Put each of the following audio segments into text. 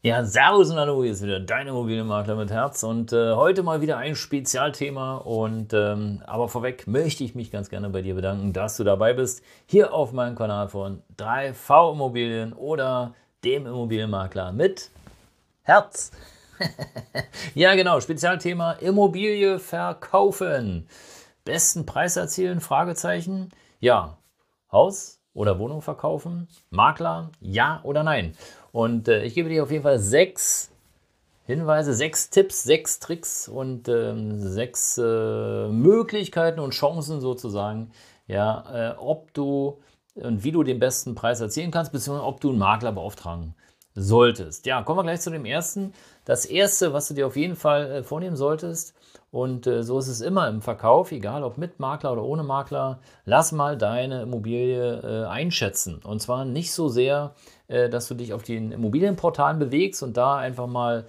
Ja, Servus und Hallo, hier ist wieder dein Immobilienmakler mit Herz und äh, heute mal wieder ein Spezialthema und ähm, aber vorweg möchte ich mich ganz gerne bei dir bedanken, dass du dabei bist, hier auf meinem Kanal von 3V Immobilien oder dem Immobilienmakler mit Herz. ja, genau, Spezialthema Immobilie verkaufen. Besten Preis erzielen? Fragezeichen. Ja, Haus oder Wohnung verkaufen? Makler? Ja oder nein? Und äh, ich gebe dir auf jeden Fall sechs Hinweise, sechs Tipps, sechs Tricks und ähm, sechs äh, Möglichkeiten und Chancen sozusagen, ja, äh, ob du und wie du den besten Preis erzielen kannst, beziehungsweise ob du einen Makler beauftragen solltest. Ja, kommen wir gleich zu dem ersten. Das erste, was du dir auf jeden Fall äh, vornehmen solltest, und äh, so ist es immer im Verkauf, egal ob mit Makler oder ohne Makler, lass mal deine Immobilie äh, einschätzen. Und zwar nicht so sehr, dass du dich auf den Immobilienportalen bewegst und da einfach mal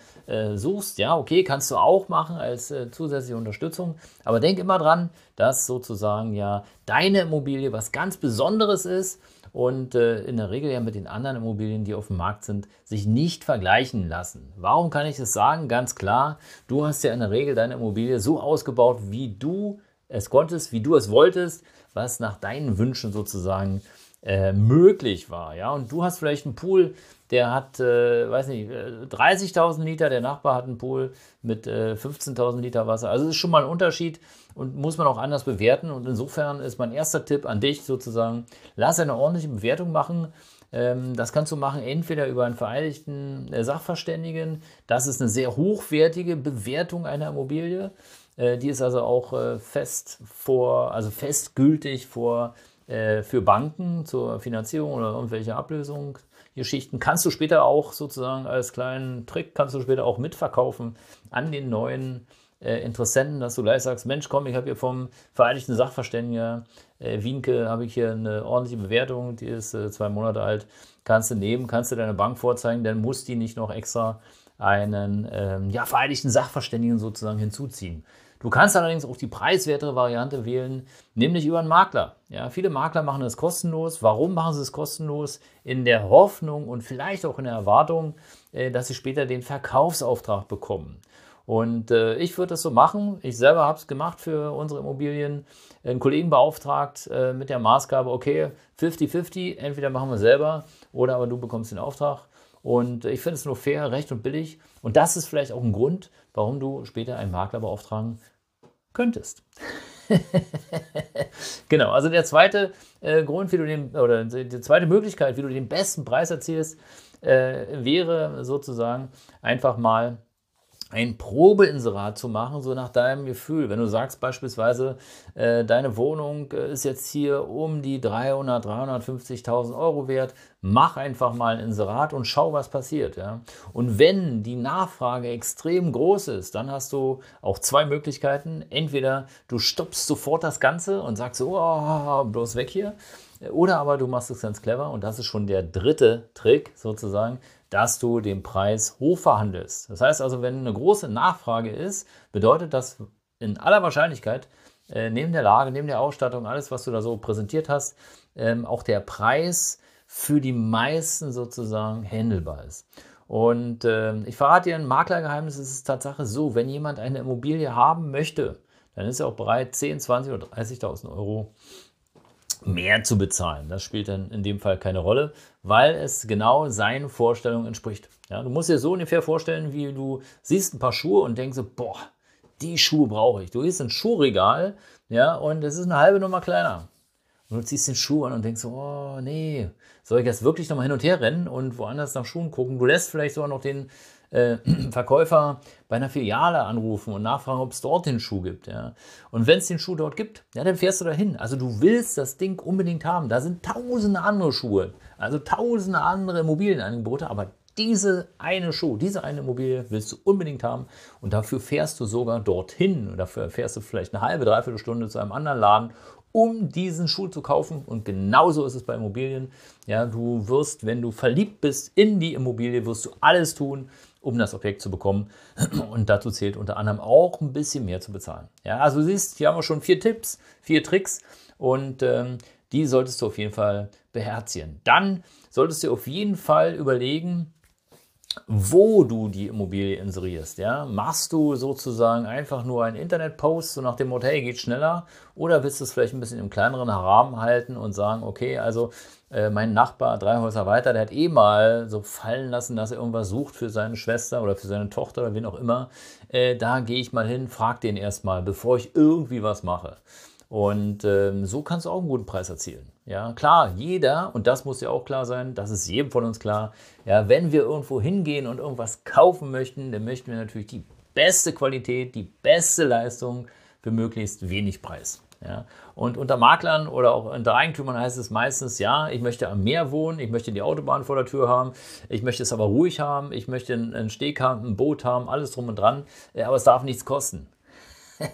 suchst. Ja, okay, kannst du auch machen als zusätzliche Unterstützung. Aber denk immer dran, dass sozusagen ja deine Immobilie was ganz Besonderes ist und äh, in der Regel ja mit den anderen Immobilien, die auf dem Markt sind, sich nicht vergleichen lassen. Warum kann ich das sagen? Ganz klar, du hast ja in der Regel deine Immobilie so ausgebaut, wie du es konntest, wie du es wolltest, was nach deinen Wünschen sozusagen äh, möglich war. Ja? Und du hast vielleicht einen Pool, der hat, äh, weiß nicht, 30.000 äh, Liter, der Nachbar hat einen Pool mit äh, 15.000 Liter Wasser. Also das ist schon mal ein Unterschied und muss man auch anders bewerten. Und insofern ist mein erster Tipp an dich sozusagen, lass eine ordentliche Bewertung machen. Ähm, das kannst du machen entweder über einen vereinigten äh, Sachverständigen. Das ist eine sehr hochwertige Bewertung einer Immobilie. Äh, die ist also auch fest vor, also festgültig vor äh, für Banken zur Finanzierung oder irgendwelche Ablösungsgeschichten. Kannst du später auch sozusagen als kleinen Trick, kannst du später auch mitverkaufen an den neuen äh, Interessenten, dass du gleich sagst, Mensch, komm, ich habe hier vom Vereinigten Sachverständiger äh, Wienke, habe ich hier eine ordentliche Bewertung, die ist äh, zwei Monate alt, kannst du nehmen, kannst du deine Bank vorzeigen, dann muss die nicht noch extra einen ähm, ja, Vereinigten Sachverständigen sozusagen hinzuziehen. Du kannst allerdings auch die preiswertere Variante wählen, nämlich über einen Makler. Ja, viele Makler machen es kostenlos. Warum machen sie es kostenlos? In der Hoffnung und vielleicht auch in der Erwartung, äh, dass sie später den Verkaufsauftrag bekommen. Und äh, ich würde das so machen. Ich selber habe es gemacht für unsere Immobilien. Einen Kollegen beauftragt äh, mit der Maßgabe, okay, 50-50, entweder machen wir selber oder aber du bekommst den Auftrag. Und ich finde es nur fair, recht und billig. Und das ist vielleicht auch ein Grund, warum du später einen Makler beauftragen könntest. genau, also der zweite äh, Grund, wie du den, oder die zweite Möglichkeit, wie du den besten Preis erzielst, äh, wäre sozusagen einfach mal ein Probeinserat zu machen, so nach deinem Gefühl. Wenn du sagst beispielsweise, äh, deine Wohnung äh, ist jetzt hier um die 300, 350.000 Euro wert, mach einfach mal ein Inserat und schau, was passiert. Ja? Und wenn die Nachfrage extrem groß ist, dann hast du auch zwei Möglichkeiten. Entweder du stoppst sofort das Ganze und sagst, oh, bloß weg hier. Oder aber du machst es ganz clever und das ist schon der dritte Trick sozusagen dass du den Preis hochverhandelst. Das heißt also, wenn eine große Nachfrage ist, bedeutet das in aller Wahrscheinlichkeit, äh, neben der Lage, neben der Ausstattung, alles, was du da so präsentiert hast, ähm, auch der Preis für die meisten sozusagen handelbar ist. Und äh, ich verrate dir ein Maklergeheimnis, es ist Tatsache so, wenn jemand eine Immobilie haben möchte, dann ist er auch bereit, 10, 20 oder 30.000 Euro mehr zu bezahlen. Das spielt dann in dem Fall keine Rolle, weil es genau seinen Vorstellungen entspricht. Ja, du musst dir so ungefähr vorstellen, wie du siehst ein paar Schuhe und denkst, boah, die Schuhe brauche ich. Du gehst ins Schuhregal, ja, und es ist eine halbe Nummer kleiner. Und du ziehst den Schuh an und denkst, oh nee, soll ich jetzt wirklich nochmal hin und her rennen und woanders nach Schuhen gucken? Du lässt vielleicht sogar noch den äh, Verkäufer bei einer Filiale anrufen und nachfragen, ob es dort den Schuh gibt. Ja. Und wenn es den Schuh dort gibt, ja, dann fährst du dahin. Also du willst das Ding unbedingt haben. Da sind tausende andere Schuhe, also tausende andere Immobilienangebote, aber diese eine Show, diese eine Immobilie willst du unbedingt haben und dafür fährst du sogar dorthin und dafür fährst du vielleicht eine halbe, dreiviertel Stunde zu einem anderen Laden, um diesen Schuh zu kaufen. Und genauso ist es bei Immobilien. Ja, du wirst, wenn du verliebt bist in die Immobilie, wirst du alles tun, um das Objekt zu bekommen. Und dazu zählt unter anderem auch ein bisschen mehr zu bezahlen. Ja, also du siehst, hier haben wir schon vier Tipps, vier Tricks und ähm, die solltest du auf jeden Fall beherzigen. Dann solltest du auf jeden Fall überlegen, wo du die Immobilie inserierst. Ja? Machst du sozusagen einfach nur einen Internetpost, so nach dem Motto, hey, geht schneller? Oder willst du es vielleicht ein bisschen im kleineren Rahmen halten und sagen, okay, also äh, mein Nachbar drei Häuser weiter, der hat eh mal so fallen lassen, dass er irgendwas sucht für seine Schwester oder für seine Tochter oder wen auch immer. Äh, da gehe ich mal hin, frag den erstmal, bevor ich irgendwie was mache. Und ähm, so kannst du auch einen guten Preis erzielen. Ja, klar, jeder, und das muss ja auch klar sein, das ist jedem von uns klar, ja, wenn wir irgendwo hingehen und irgendwas kaufen möchten, dann möchten wir natürlich die beste Qualität, die beste Leistung für möglichst wenig Preis. Ja. Und unter Maklern oder auch unter Eigentümern heißt es meistens, ja, ich möchte am Meer wohnen, ich möchte die Autobahn vor der Tür haben, ich möchte es aber ruhig haben, ich möchte einen Steg haben, ein Boot haben, alles drum und dran, äh, aber es darf nichts kosten.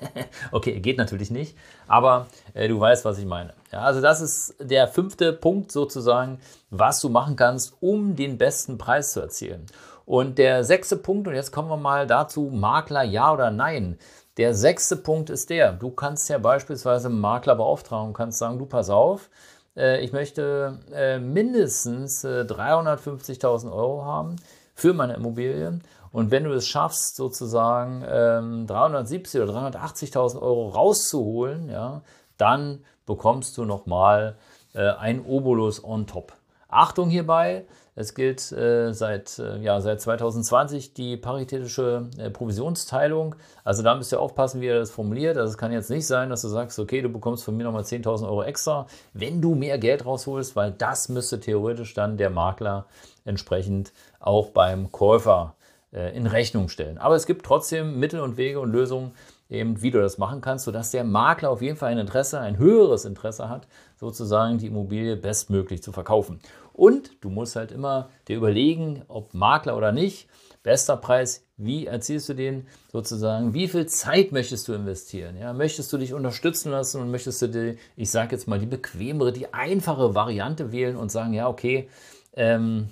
okay, geht natürlich nicht, aber äh, du weißt, was ich meine. Ja, also das ist der fünfte Punkt sozusagen, was du machen kannst, um den besten Preis zu erzielen. Und der sechste Punkt, und jetzt kommen wir mal dazu, Makler ja oder nein. Der sechste Punkt ist der, du kannst ja beispielsweise einen Makler beauftragen und kannst sagen, du pass auf, äh, ich möchte äh, mindestens äh, 350.000 Euro haben für meine Immobilie und wenn du es schaffst, sozusagen ähm, 370 oder 380.000 Euro rauszuholen, ja, dann bekommst du nochmal äh, ein Obolus on top. Achtung hierbei, es gilt äh, seit, äh, ja, seit 2020 die paritätische äh, Provisionsteilung. Also da müsst ihr aufpassen, wie ihr das formuliert. Also es kann jetzt nicht sein, dass du sagst, okay, du bekommst von mir nochmal 10.000 Euro extra, wenn du mehr Geld rausholst, weil das müsste theoretisch dann der Makler entsprechend auch beim Käufer äh, in Rechnung stellen. Aber es gibt trotzdem Mittel und Wege und Lösungen, eben, wie du das machen kannst, sodass der Makler auf jeden Fall ein Interesse, ein höheres Interesse hat, sozusagen die Immobilie bestmöglich zu verkaufen. Und du musst halt immer dir überlegen, ob Makler oder nicht, bester Preis, wie erzielst du den sozusagen, wie viel Zeit möchtest du investieren? Ja, möchtest du dich unterstützen lassen und möchtest du die, ich sage jetzt mal, die bequemere, die einfache Variante wählen und sagen, ja, okay, ähm,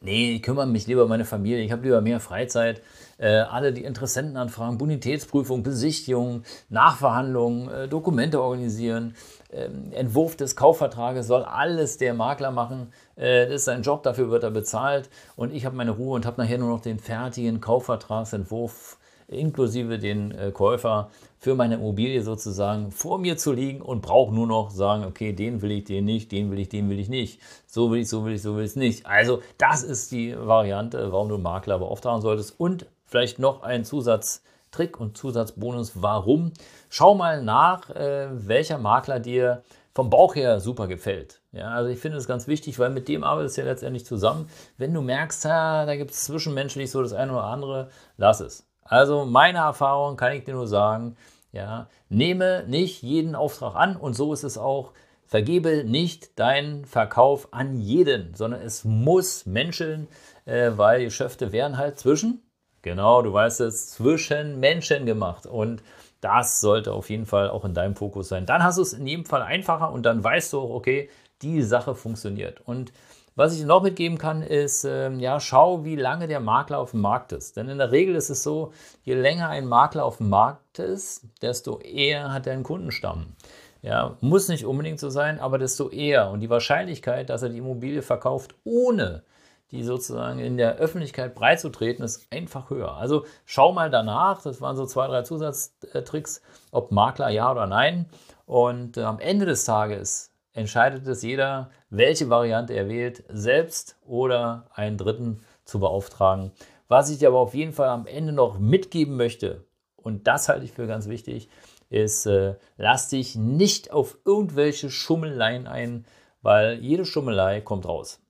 nee, ich kümmere mich lieber um meine Familie, ich habe lieber mehr Freizeit. Äh, alle die Interessentenanfragen, Bonitätsprüfung, Besichtigung, Nachverhandlungen, äh, Dokumente organisieren, äh, Entwurf des Kaufvertrages soll alles der Makler machen. Äh, das ist sein Job, dafür wird er bezahlt und ich habe meine Ruhe und habe nachher nur noch den fertigen Kaufvertragsentwurf inklusive den äh, Käufer für meine Immobilie sozusagen vor mir zu liegen und brauche nur noch sagen, okay, den will ich, den nicht, den will ich, den will ich nicht, so will ich, so will ich, so will ich es nicht. Also das ist die Variante, warum du einen Makler beauftragen solltest und vielleicht noch ein Zusatztrick und Zusatzbonus, warum. Schau mal nach, äh, welcher Makler dir vom Bauch her super gefällt. Ja, also ich finde es ganz wichtig, weil mit dem arbeitest du ja letztendlich zusammen. Wenn du merkst, ha, da gibt es zwischenmenschlich so das eine oder andere, lass es. Also meine Erfahrung kann ich dir nur sagen, ja, nehme nicht jeden Auftrag an und so ist es auch. Vergebe nicht deinen Verkauf an jeden, sondern es muss menscheln, äh, weil Geschäfte werden halt zwischen, genau, du weißt es, zwischen Menschen gemacht. Und das sollte auf jeden Fall auch in deinem Fokus sein. Dann hast du es in jedem Fall einfacher und dann weißt du auch, okay, die Sache funktioniert. Und was ich noch mitgeben kann, ist, ähm, ja, schau, wie lange der Makler auf dem Markt ist. Denn in der Regel ist es so, je länger ein Makler auf dem Markt ist, desto eher hat er einen Kundenstamm. Ja, muss nicht unbedingt so sein, aber desto eher. Und die Wahrscheinlichkeit, dass er die Immobilie verkauft, ohne die sozusagen in der Öffentlichkeit breit zu treten, ist einfach höher. Also schau mal danach, das waren so zwei, drei Zusatztricks, ob Makler ja oder nein. Und äh, am Ende des Tages entscheidet es jeder, welche Variante er wählt, selbst oder einen Dritten zu beauftragen. Was ich dir aber auf jeden Fall am Ende noch mitgeben möchte, und das halte ich für ganz wichtig, ist, äh, lass dich nicht auf irgendwelche Schummeleien ein, weil jede Schummelei kommt raus.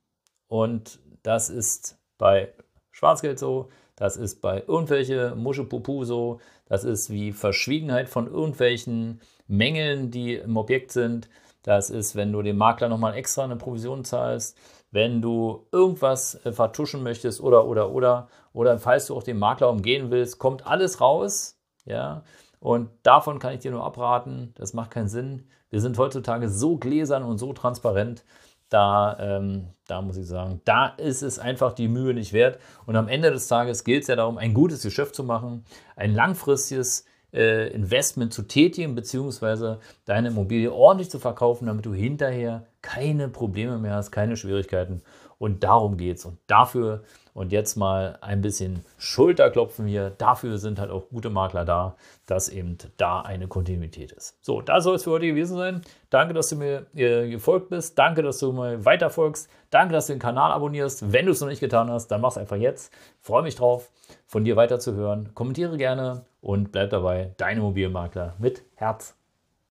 Und das ist bei Schwarzgeld so, das ist bei irgendwelche Muschepupu so, das ist wie Verschwiegenheit von irgendwelchen Mängeln, die im Objekt sind. Das ist, wenn du dem Makler nochmal extra eine Provision zahlst. wenn du irgendwas äh, vertuschen möchtest oder, oder, oder, oder falls du auch den Makler umgehen willst, kommt alles raus. Ja, und davon kann ich dir nur abraten. Das macht keinen Sinn. Wir sind heutzutage so gläsern und so transparent. Da, ähm, da muss ich sagen, da ist es einfach die Mühe nicht wert. Und am Ende des Tages gilt es ja darum, ein gutes Geschäft zu machen, ein langfristiges äh, Investment zu tätigen, beziehungsweise deine Immobilie ordentlich zu verkaufen, damit du hinterher keine Probleme mehr hast, keine Schwierigkeiten. Und darum geht es. Und dafür, und jetzt mal ein bisschen Schulterklopfen hier, dafür sind halt auch gute Makler da, dass eben da eine Kontinuität ist. So, da soll es für heute gewesen sein. Danke, dass du mir äh, gefolgt bist. Danke, dass du mir weiter folgst. Danke, dass du den Kanal abonnierst. Wenn du es noch nicht getan hast, dann mach es einfach jetzt. Freue mich drauf, von dir weiter zu hören. Kommentiere gerne und bleib dabei. Dein Immobilienmakler mit Herz.